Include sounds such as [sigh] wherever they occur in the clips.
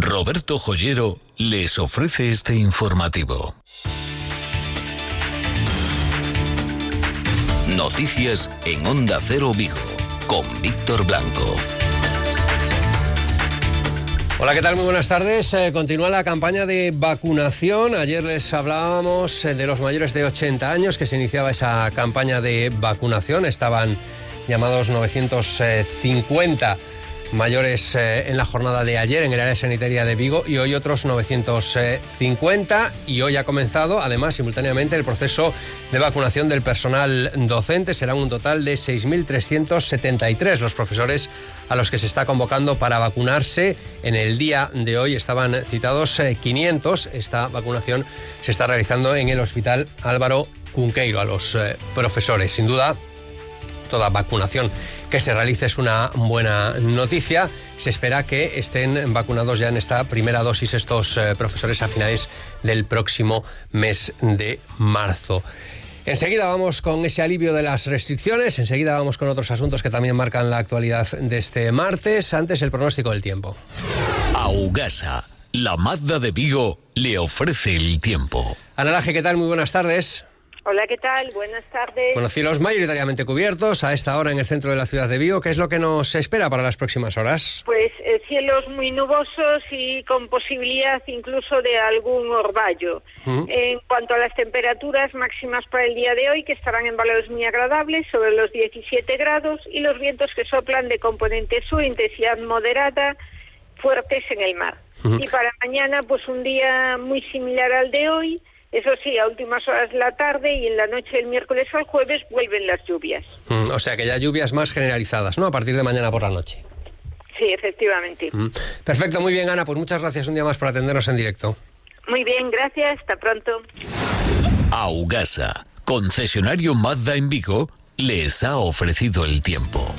Roberto Joyero les ofrece este informativo. Noticias en Onda Cero Vigo con Víctor Blanco. Hola, ¿qué tal? Muy buenas tardes. Eh, continúa la campaña de vacunación. Ayer les hablábamos eh, de los mayores de 80 años que se iniciaba esa campaña de vacunación. Estaban llamados 950 mayores eh, en la jornada de ayer en el área sanitaria de Vigo y hoy otros 950 y hoy ha comenzado además simultáneamente el proceso de vacunación del personal docente. Serán un total de 6.373 los profesores a los que se está convocando para vacunarse. En el día de hoy estaban citados 500. Eh, Esta vacunación se está realizando en el Hospital Álvaro Cunqueiro a los eh, profesores. Sin duda, toda vacunación que se realice es una buena noticia. Se espera que estén vacunados ya en esta primera dosis estos eh, profesores a finales del próximo mes de marzo. Enseguida vamos con ese alivio de las restricciones, enseguida vamos con otros asuntos que también marcan la actualidad de este martes, antes el pronóstico del tiempo. Augasa, la Mazda de Vigo, le ofrece el tiempo. Ana ¿qué tal? Muy buenas tardes. Hola, ¿qué tal? Buenas tardes. Bueno, cielos mayoritariamente cubiertos a esta hora en el centro de la ciudad de Vigo. ¿Qué es lo que nos espera para las próximas horas? Pues eh, cielos muy nubosos y con posibilidad incluso de algún orvallo. Uh -huh. En cuanto a las temperaturas máximas para el día de hoy, que estarán en valores muy agradables, sobre los 17 grados, y los vientos que soplan de componente sur, intensidad moderada, fuertes en el mar. Uh -huh. Y para mañana, pues un día muy similar al de hoy, eso sí, a últimas horas de la tarde y en la noche del miércoles al jueves vuelven las lluvias. Mm, o sea que ya lluvias más generalizadas, ¿no? A partir de mañana por la noche. Sí, efectivamente. Mm. Perfecto, muy bien, Ana. Pues muchas gracias un día más por atendernos en directo. Muy bien, gracias. Hasta pronto. Augasa, concesionario Mazda en Vigo, les ha ofrecido el tiempo.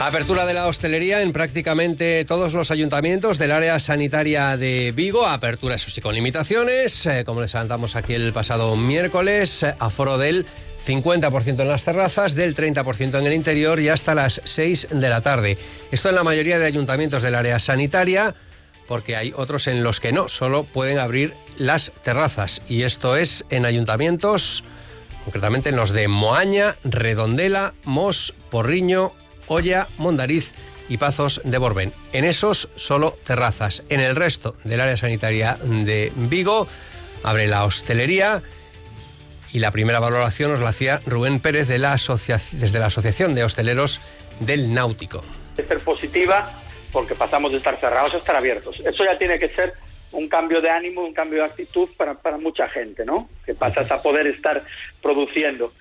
Apertura de la hostelería en prácticamente todos los ayuntamientos del área sanitaria de Vigo. Apertura, eso sí, con limitaciones. Eh, como les adelantamos aquí el pasado miércoles, eh, aforo del 50% en las terrazas, del 30% en el interior y hasta las 6 de la tarde. Esto en la mayoría de ayuntamientos del área sanitaria, porque hay otros en los que no, solo pueden abrir las terrazas. Y esto es en ayuntamientos, concretamente en los de Moaña, Redondela, Mos, Porriño, Olla, Mondariz y Pazos de Borbén. En esos solo terrazas. En el resto del área sanitaria de Vigo abre la hostelería y la primera valoración nos la hacía Rubén Pérez de la desde la Asociación de Hosteleros del Náutico. Es ser positiva porque pasamos de estar cerrados a estar abiertos. Eso ya tiene que ser un cambio de ánimo, un cambio de actitud para mucha gente, ¿no? Que pasas a poder estar produciendo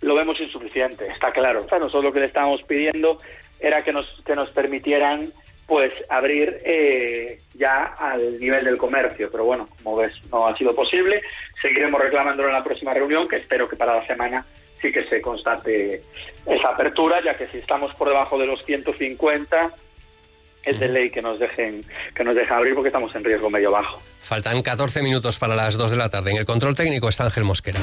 lo vemos insuficiente, está claro. O sea, nosotros lo que le estábamos pidiendo era que nos, que nos permitieran pues abrir eh, ya al nivel del comercio, pero bueno, como ves, no ha sido posible. Seguiremos reclamándolo en la próxima reunión, que espero que para la semana sí que se constate esa apertura, ya que si estamos por debajo de los 150 es de ley que nos dejen que nos dejen abrir porque estamos en riesgo medio bajo. Faltan 14 minutos para las 2 de la tarde. En el control técnico está Ángel Mosquera.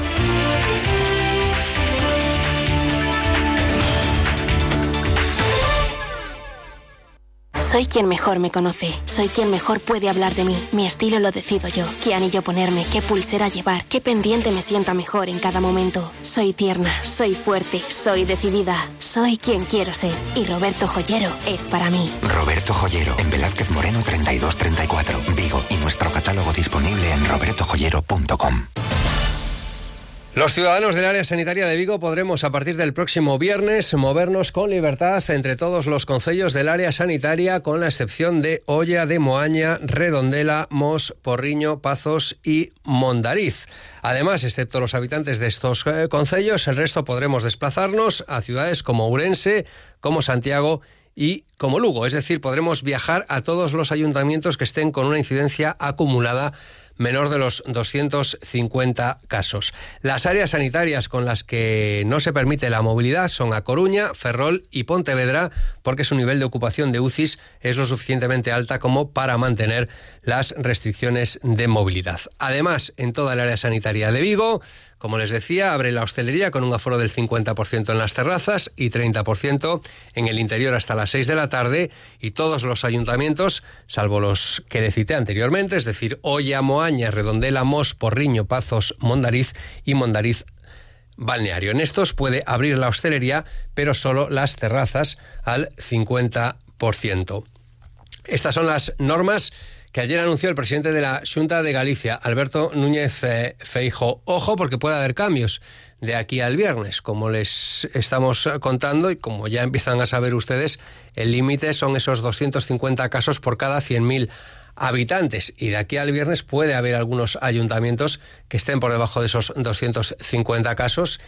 Soy quien mejor me conoce. Soy quien mejor puede hablar de mí. Mi estilo lo decido yo. ¿Qué anillo ponerme? ¿Qué pulsera llevar? ¿Qué pendiente me sienta mejor en cada momento? Soy tierna, soy fuerte, soy decidida. Soy quien quiero ser. Y Roberto Joyero es para mí. Roberto Joyero, en Velázquez Moreno 3234, Vigo. Y nuestro catálogo disponible en robertojoyero.com. Los ciudadanos del área sanitaria de Vigo podremos a partir del próximo viernes movernos con libertad entre todos los concellos del área sanitaria con la excepción de Olla de Moaña, Redondela, Mos, Porriño, Pazos y Mondariz. Además, excepto los habitantes de estos eh, concellos, el resto podremos desplazarnos a ciudades como Urense, como Santiago y como Lugo. Es decir, podremos viajar a todos los ayuntamientos que estén con una incidencia acumulada menor de los 250 casos. Las áreas sanitarias con las que no se permite la movilidad son A Coruña, Ferrol y Pontevedra, porque su nivel de ocupación de UCIs es lo suficientemente alta como para mantener las restricciones de movilidad. Además, en toda el área sanitaria de Vigo, como les decía, abre la hostelería con un aforo del 50% en las terrazas y 30% en el interior hasta las 6 de la tarde y todos los ayuntamientos, salvo los que le cité anteriormente, es decir, Olla, Moaña, Redondela, Mos, Porriño, Pazos, Mondariz y Mondariz balneario. En estos puede abrir la hostelería, pero solo las terrazas al 50%. Estas son las normas que ayer anunció el presidente de la Junta de Galicia, Alberto Núñez eh, Feijo. Ojo, porque puede haber cambios de aquí al viernes. Como les estamos contando y como ya empiezan a saber ustedes, el límite son esos 250 casos por cada 100.000 habitantes. Y de aquí al viernes puede haber algunos ayuntamientos que estén por debajo de esos 250 casos.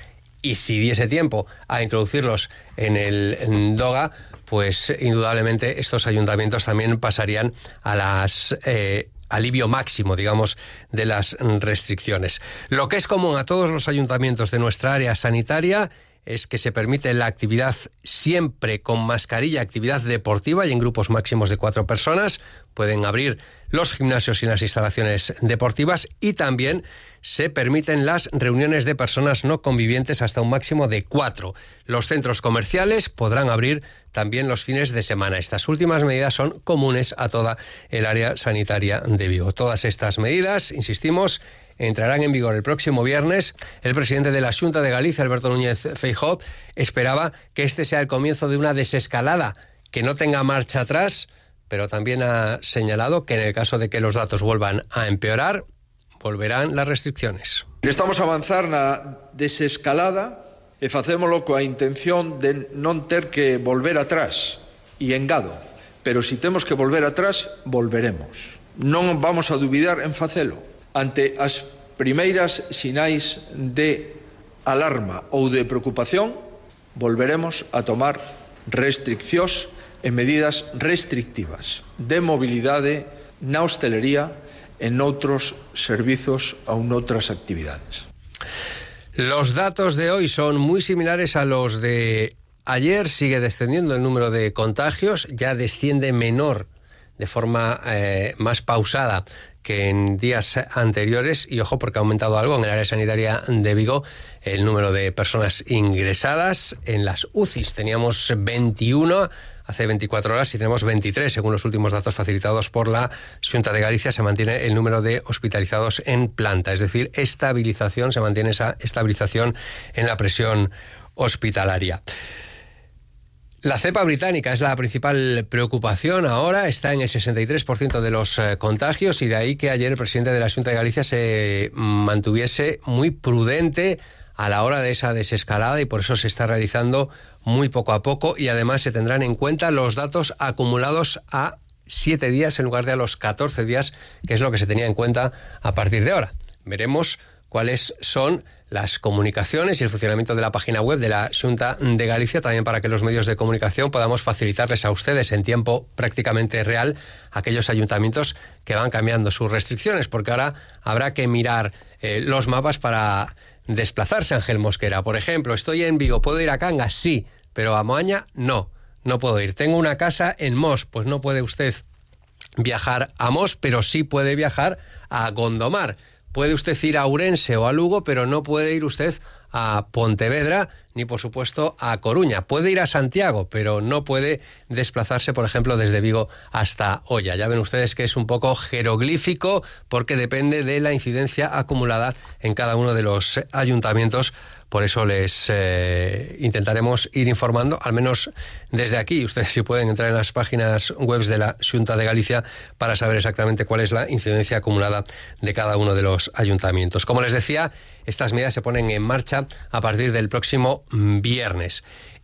Y si diese tiempo a introducirlos en el DOGA, pues indudablemente estos ayuntamientos también pasarían a las eh, alivio máximo, digamos, de las restricciones. Lo que es común a todos los ayuntamientos de nuestra área sanitaria es que se permite la actividad siempre con mascarilla, actividad deportiva y en grupos máximos de cuatro personas. Pueden abrir los gimnasios y las instalaciones deportivas y también se permiten las reuniones de personas no convivientes hasta un máximo de cuatro. Los centros comerciales podrán abrir también los fines de semana. Estas últimas medidas son comunes a toda el área sanitaria de Vigo. Todas estas medidas, insistimos, entrarán en vigor el próximo viernes. El presidente de la Junta de Galicia, Alberto Núñez Feijóo, esperaba que este sea el comienzo de una desescalada que no tenga marcha atrás, pero también ha señalado que en el caso de que los datos vuelvan a empeorar, volverán las restricciones. Estamos a avanzar na desescalada e facémolo coa intención de non ter que volver atrás e engado, pero si temos que volver atrás, volveremos. Non vamos a dubidar en facelo ante as primeiras sinais de alarma ou de preocupación, volveremos a tomar restriccións e medidas restrictivas de mobilidade na hostelería e noutros servizos ou noutras actividades. Los datos de hoy son muy similares a los de ayer. Sigue descendiendo el número de contagios, ya desciende menor de forma eh, más pausada que en días anteriores y ojo porque ha aumentado algo en el área sanitaria de Vigo el número de personas ingresadas en las UCIs. Teníamos 21 hace 24 horas y tenemos 23 según los últimos datos facilitados por la Junta de Galicia. Se mantiene el número de hospitalizados en planta, es decir, estabilización, se mantiene esa estabilización en la presión hospitalaria. La cepa británica es la principal preocupación ahora, está en el 63% de los eh, contagios y de ahí que ayer el presidente de la Junta de Galicia se mantuviese muy prudente a la hora de esa desescalada y por eso se está realizando muy poco a poco y además se tendrán en cuenta los datos acumulados a siete días en lugar de a los 14 días, que es lo que se tenía en cuenta a partir de ahora. Veremos cuáles son las comunicaciones y el funcionamiento de la página web de la Junta de Galicia, también para que los medios de comunicación podamos facilitarles a ustedes en tiempo prácticamente real aquellos ayuntamientos que van cambiando sus restricciones, porque ahora habrá que mirar eh, los mapas para desplazarse, Ángel Mosquera. Por ejemplo, estoy en Vigo, ¿puedo ir a Cangas? Sí, pero a Moaña no, no puedo ir. Tengo una casa en Mos, pues no puede usted viajar a Mos, pero sí puede viajar a Gondomar. Puede usted ir a Urense o a Lugo, pero no puede ir usted a Pontevedra ni por supuesto a Coruña. Puede ir a Santiago, pero no puede desplazarse, por ejemplo, desde Vigo hasta Olla. Ya ven ustedes que es un poco jeroglífico porque depende de la incidencia acumulada en cada uno de los ayuntamientos por eso les eh, intentaremos ir informando, al menos desde aquí. Ustedes [laughs] si pueden entrar en las páginas web de la Junta de Galicia para saber exactamente cuál es la incidencia acumulada de cada uno de los ayuntamientos. Como les decía, estas medidas se ponen en marcha a partir del próximo viernes.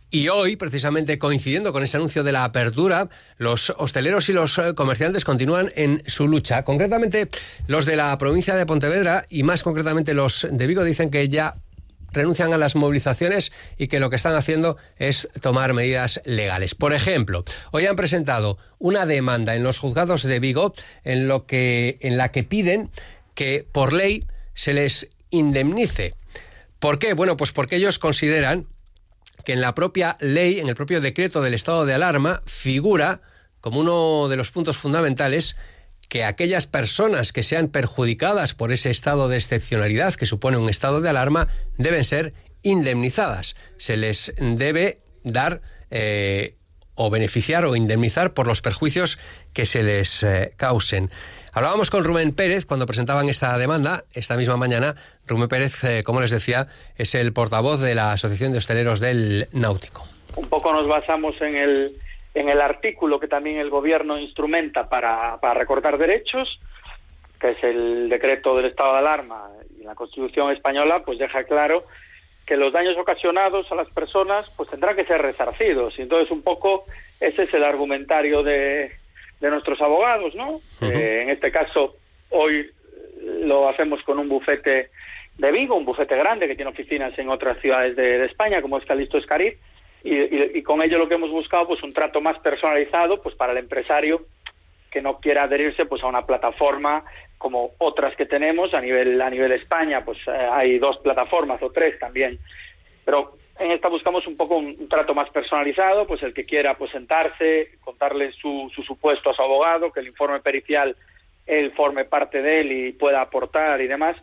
Y hoy, precisamente coincidiendo con ese anuncio de la apertura, los hosteleros y los eh, comerciantes continúan en su lucha. Concretamente, los de la provincia de Pontevedra y más concretamente los de Vigo dicen que ya renuncian a las movilizaciones y que lo que están haciendo es tomar medidas legales. Por ejemplo, hoy han presentado una demanda en los juzgados de Vigo en, lo que, en la que piden que por ley se les indemnice. ¿Por qué? Bueno, pues porque ellos consideran que en la propia ley, en el propio decreto del estado de alarma, figura como uno de los puntos fundamentales que aquellas personas que sean perjudicadas por ese estado de excepcionalidad que supone un estado de alarma deben ser indemnizadas. Se les debe dar eh, o beneficiar o indemnizar por los perjuicios que se les eh, causen. Hablábamos con Rubén Pérez cuando presentaban esta demanda esta misma mañana. Rubén Pérez, eh, como les decía, es el portavoz de la Asociación de Hosteleros del Náutico. Un poco nos basamos en el, en el artículo que también el gobierno instrumenta para, para recortar derechos, que es el decreto del estado de alarma y la Constitución española, pues deja claro que los daños ocasionados a las personas pues tendrán que ser resarcidos. Y entonces un poco ese es el argumentario de, de nuestros abogados, ¿no? Eh, en este caso, hoy lo hacemos con un bufete de Vigo, un bufete grande que tiene oficinas en otras ciudades de, España, como es Calisto Escariz, y, con ello lo que hemos buscado, pues un trato más personalizado, pues para el empresario que no quiera adherirse, pues a una plataforma como otras que tenemos. A nivel a nivel España, pues eh, hay dos plataformas o tres también, pero en esta buscamos un poco un, trato más personalizado, pues el que quiera pues sentarse, contarle su, su supuesto a su abogado, que el informe pericial él forme parte de él y pueda aportar y demás,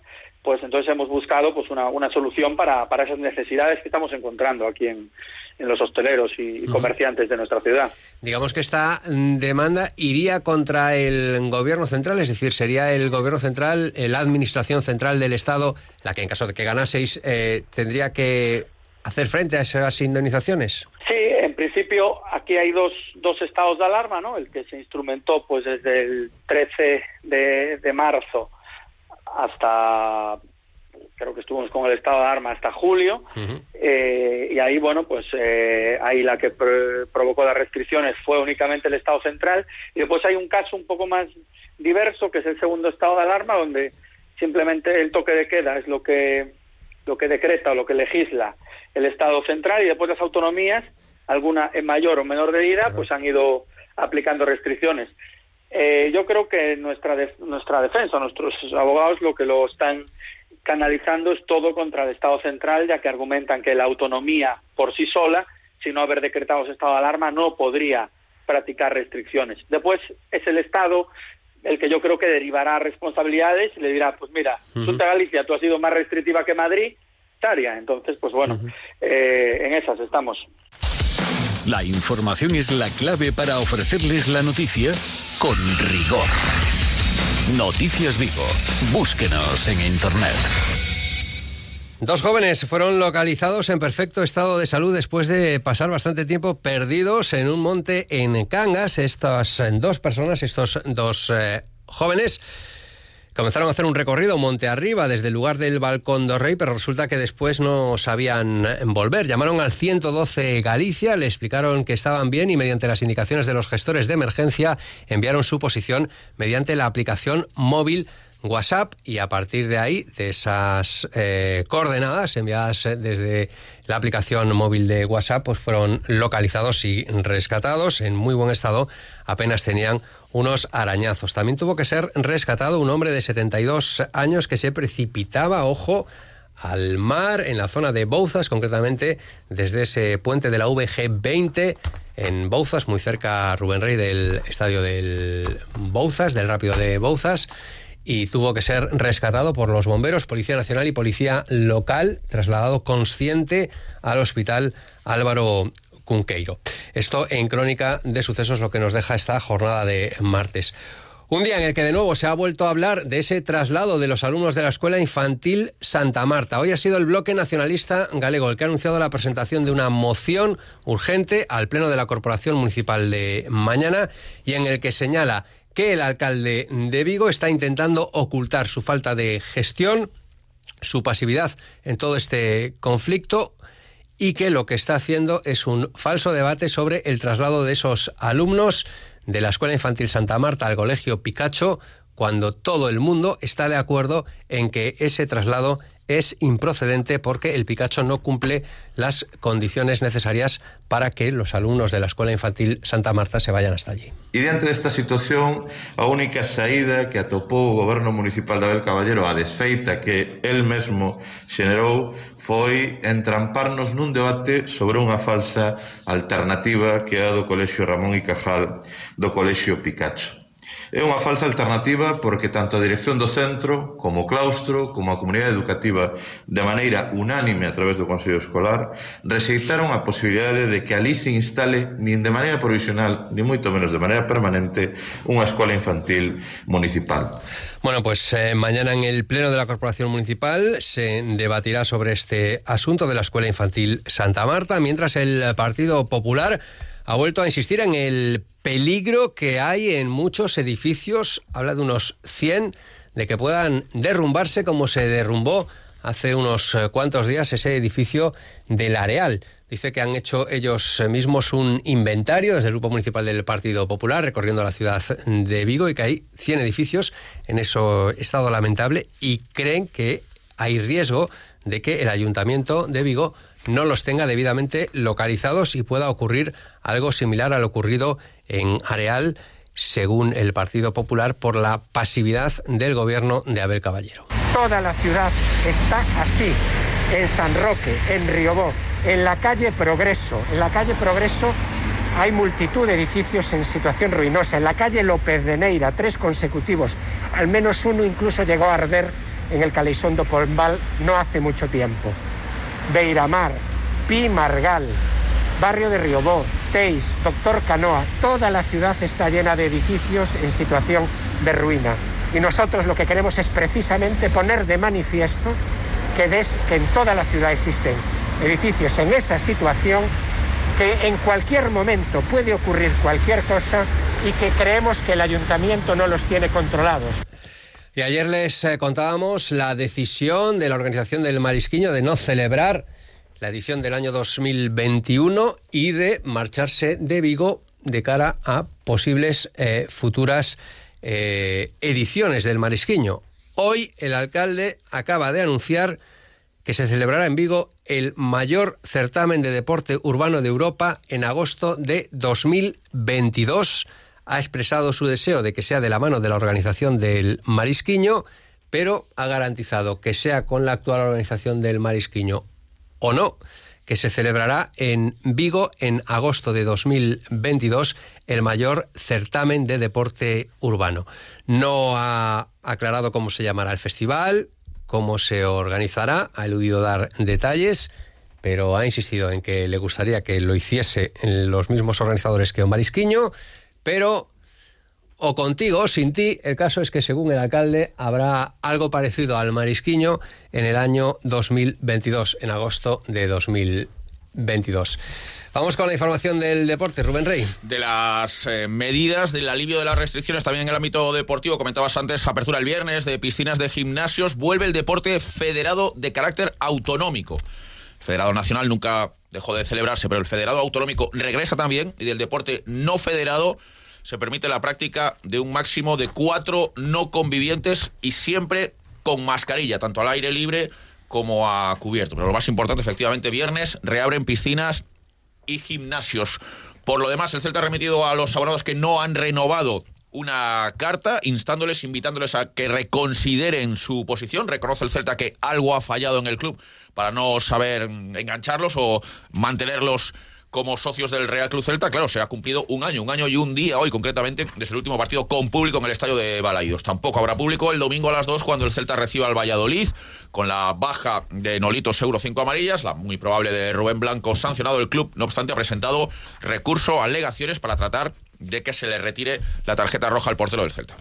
pues entonces hemos buscado pues una, una solución para, para esas necesidades que estamos encontrando aquí en, en los hosteleros y, comerciantes de nuestra ciudad. Digamos que esta demanda iría contra el gobierno central, es decir, sería el gobierno central, la administración central del Estado, la que en caso de que ganaseis eh, tendría que hacer frente a esas indemnizaciones? Sí, en principio aquí hay dos, dos estados de alarma, ¿no? El que se instrumentó pues desde el 13 de, marzo hasta creo que estuvimos con el estado de alarma hasta julio. Eh, y ahí bueno pues eh, ahí la que provocó las restricciones fue únicamente el estado central. Y después hay un caso un poco más diverso que es el segundo estado de alarma donde simplemente el toque de queda es lo que lo que decreta o lo que legisla el Estado central. Y después las autonomías, alguna en mayor o menor medida, pues han ido aplicando restricciones. Eh, yo creo que nuestra nuestra defensa, nuestros abogados lo que lo están canalizando es todo contra el Estado central, ya que argumentan que la autonomía por sí sola, si no haber decretado ese estado de alarma, no podría practicar restricciones. Después es el Estado el que yo creo que derivará responsabilidades y le dirá, pues mira, uh Galicia, tú has sido más restrictiva que Madrid, entonces, pues bueno, eh, en esas estamos. La información es la clave para ofrecerles la noticia con rigor. Noticias Vigo. Búsquenos en Internet. Dos jóvenes fueron localizados en perfecto estado de salud después de pasar bastante tiempo perdidos en un monte en Cangas. Estas dos personas, estos dos eh, jóvenes, Comenzaron a hacer un recorrido monte arriba desde el lugar del balcón de Rey, pero resulta que después no sabían volver. Llamaron al 112 Galicia, le explicaron que estaban bien y mediante las indicaciones de los gestores de emergencia enviaron su posición mediante la aplicación móvil WhatsApp y a partir de ahí, de esas eh, coordenadas enviadas eh, desde la aplicación móvil de WhatsApp, pues fueron localizados y rescatados en muy buen estado. Apenas tenían unos arañazos. También tuvo que ser rescatado un hombre de 72 años que se precipitaba, ojo, al mar en la zona de Bouzas, concretamente desde ese puente de la VG20 en Bouzas, muy cerca Rubén Rey del estadio del Bouzas, del rápido de Bouzas y tuvo que ser rescatado por los bomberos, Policía Nacional y Policía Local, trasladado consciente al Hospital Álvaro Cunqueiro. Esto en crónica de sucesos lo que nos deja esta jornada de martes. Un día en el que de nuevo se ha vuelto a hablar de ese traslado de los alumnos de la Escuela Infantil Santa Marta. Hoy ha sido el bloque nacionalista galego el que ha anunciado la presentación de una moción urgente al Pleno de la Corporación Municipal de mañana y en el que señala que el alcalde de Vigo está intentando ocultar su falta de gestión, su pasividad en todo este conflicto y que lo que está haciendo es un falso debate sobre el traslado de esos alumnos de la Escuela Infantil Santa Marta al Colegio Picacho, cuando todo el mundo está de acuerdo en que ese traslado es improcedente porque el Picacho no cumple las condiciones necesarias para que los alumnos de la Escuela Infantil Santa Marta se vayan hasta allí. E diante desta situación, a única saída que atopou o goberno municipal de Abel Caballero a desfeita que el mesmo xenerou foi entramparnos nun debate sobre unha falsa alternativa que é a do Colexio Ramón y Cajal do Colexio Picacho. É unha falsa alternativa porque tanto a dirección do centro, como o claustro, como a comunidade educativa, de maneira unánime a través do Consello Escolar, rexeitaron a posibilidade de que ali se instale nin de maneira provisional, ni moito menos de maneira permanente, unha escola infantil municipal. Bueno, pues eh, mañana en el Pleno de la Corporación Municipal se debatirá sobre este asunto de la Escuela Infantil Santa Marta, mientras el Partido Popular ha vuelto a insistir en el peligro que hay en muchos edificios, habla de unos 100, de que puedan derrumbarse como se derrumbó hace unos eh, cuantos días ese edificio del Areal. Dice que han hecho ellos mismos un inventario desde el Grupo Municipal del Partido Popular recorriendo la ciudad de Vigo y que hay 100 edificios en ese estado lamentable y creen que hay riesgo de que el Ayuntamiento de Vigo no los tenga debidamente localizados y pueda ocurrir algo similar a lo ocurrido en Areal, según el Partido Popular, por la pasividad del gobierno de Abel Caballero. Toda la ciudad está así, en San Roque, en Riobó, en la calle Progreso. En la calle Progreso hay multitud de edificios en situación ruinosa. En la calle López de Neira, tres consecutivos. Al menos uno incluso llegó a arder en el Caleisón do Pombal no hace mucho tiempo. Beiramar, Pi Margal, barrio de Riobó, Teis, Doctor Canoa, toda la ciudad está llena de edificios en situación de ruina. Y nosotros lo que queremos es precisamente poner de manifiesto que, que en toda la ciudad existen edificios en esa situación que en cualquier momento puede ocurrir cualquier cosa y que creemos que el ayuntamiento no los tiene controlados. Y ayer les eh, contábamos la decisión de la organización del Marisquiño de no celebrar la edición del año 2021 y de marcharse de Vigo de cara a posibles eh, futuras eh, ediciones del Marisquiño. Hoy el alcalde acaba de anunciar que se celebrará en Vigo el mayor certamen de deporte urbano de Europa en agosto de 2022 ha expresado su deseo de que sea de la mano de la organización del Marisquiño, pero ha garantizado que sea con la actual organización del Marisquiño o no, que se celebrará en Vigo en agosto de 2022 el mayor certamen de deporte urbano. No ha aclarado cómo se llamará el festival, cómo se organizará, ha eludido dar detalles, pero ha insistido en que le gustaría que lo hiciese los mismos organizadores que un Marisquiño pero o contigo o sin ti, el caso es que según el alcalde habrá algo parecido al marisquiño en el año 2022, en agosto de 2022. Vamos con la información del deporte, Rubén Rey. De las eh, medidas del alivio de las restricciones también en el ámbito deportivo, comentabas antes, apertura el viernes de piscinas de gimnasios, vuelve el deporte federado de carácter autonómico. Federado Nacional nunca dejó de celebrarse, pero el Federado Autonómico regresa también y del deporte no federado se permite la práctica de un máximo de cuatro no convivientes y siempre con mascarilla, tanto al aire libre como a cubierto. Pero lo más importante, efectivamente, viernes reabren piscinas y gimnasios. Por lo demás, el Celta ha remitido a los abonados que no han renovado una carta instándoles, invitándoles a que reconsideren su posición. Reconoce el Celta que algo ha fallado en el club para no saber engancharlos o mantenerlos como socios del Real Club Celta, claro, se ha cumplido un año, un año y un día hoy concretamente desde el último partido con público en el estadio de Balaidos. Tampoco habrá público el domingo a las 2 cuando el Celta reciba al Valladolid con la baja de Nolito Seguro 5 amarillas, la muy probable de Rubén Blanco sancionado. El club, no obstante, ha presentado recurso, alegaciones para tratar de que se le retire la tarjeta roja al portero del Celta.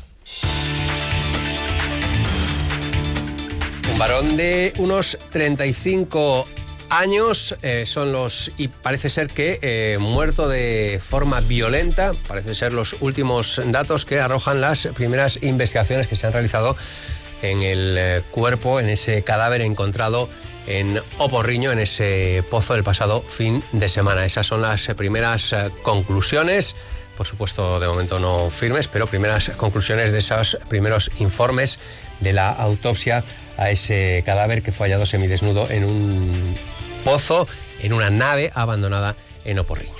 Un varón de unos 35 años eh, son los y parece ser que eh, muerto de forma violenta, parece ser los últimos datos que arrojan las primeras investigaciones que se han realizado en el eh, cuerpo, en ese cadáver encontrado en Oporriño, en ese pozo del pasado fin de semana. Esas son las primeras conclusiones, por supuesto de momento no firmes, pero primeras conclusiones de esos primeros informes de la autopsia a ese cadáver que fue hallado semidesnudo en un pozo, en una nave abandonada en Oporriño.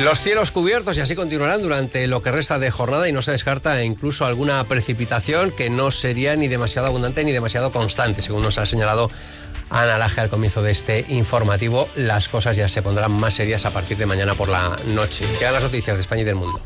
Los cielos cubiertos y así continuarán durante lo que resta de jornada y no se descarta incluso alguna precipitación que no sería ni demasiado abundante ni demasiado constante, según nos ha señalado Ana Laje al comienzo de este informativo. Las cosas ya se pondrán más serias a partir de mañana por la noche. Quedan las noticias de España y del mundo.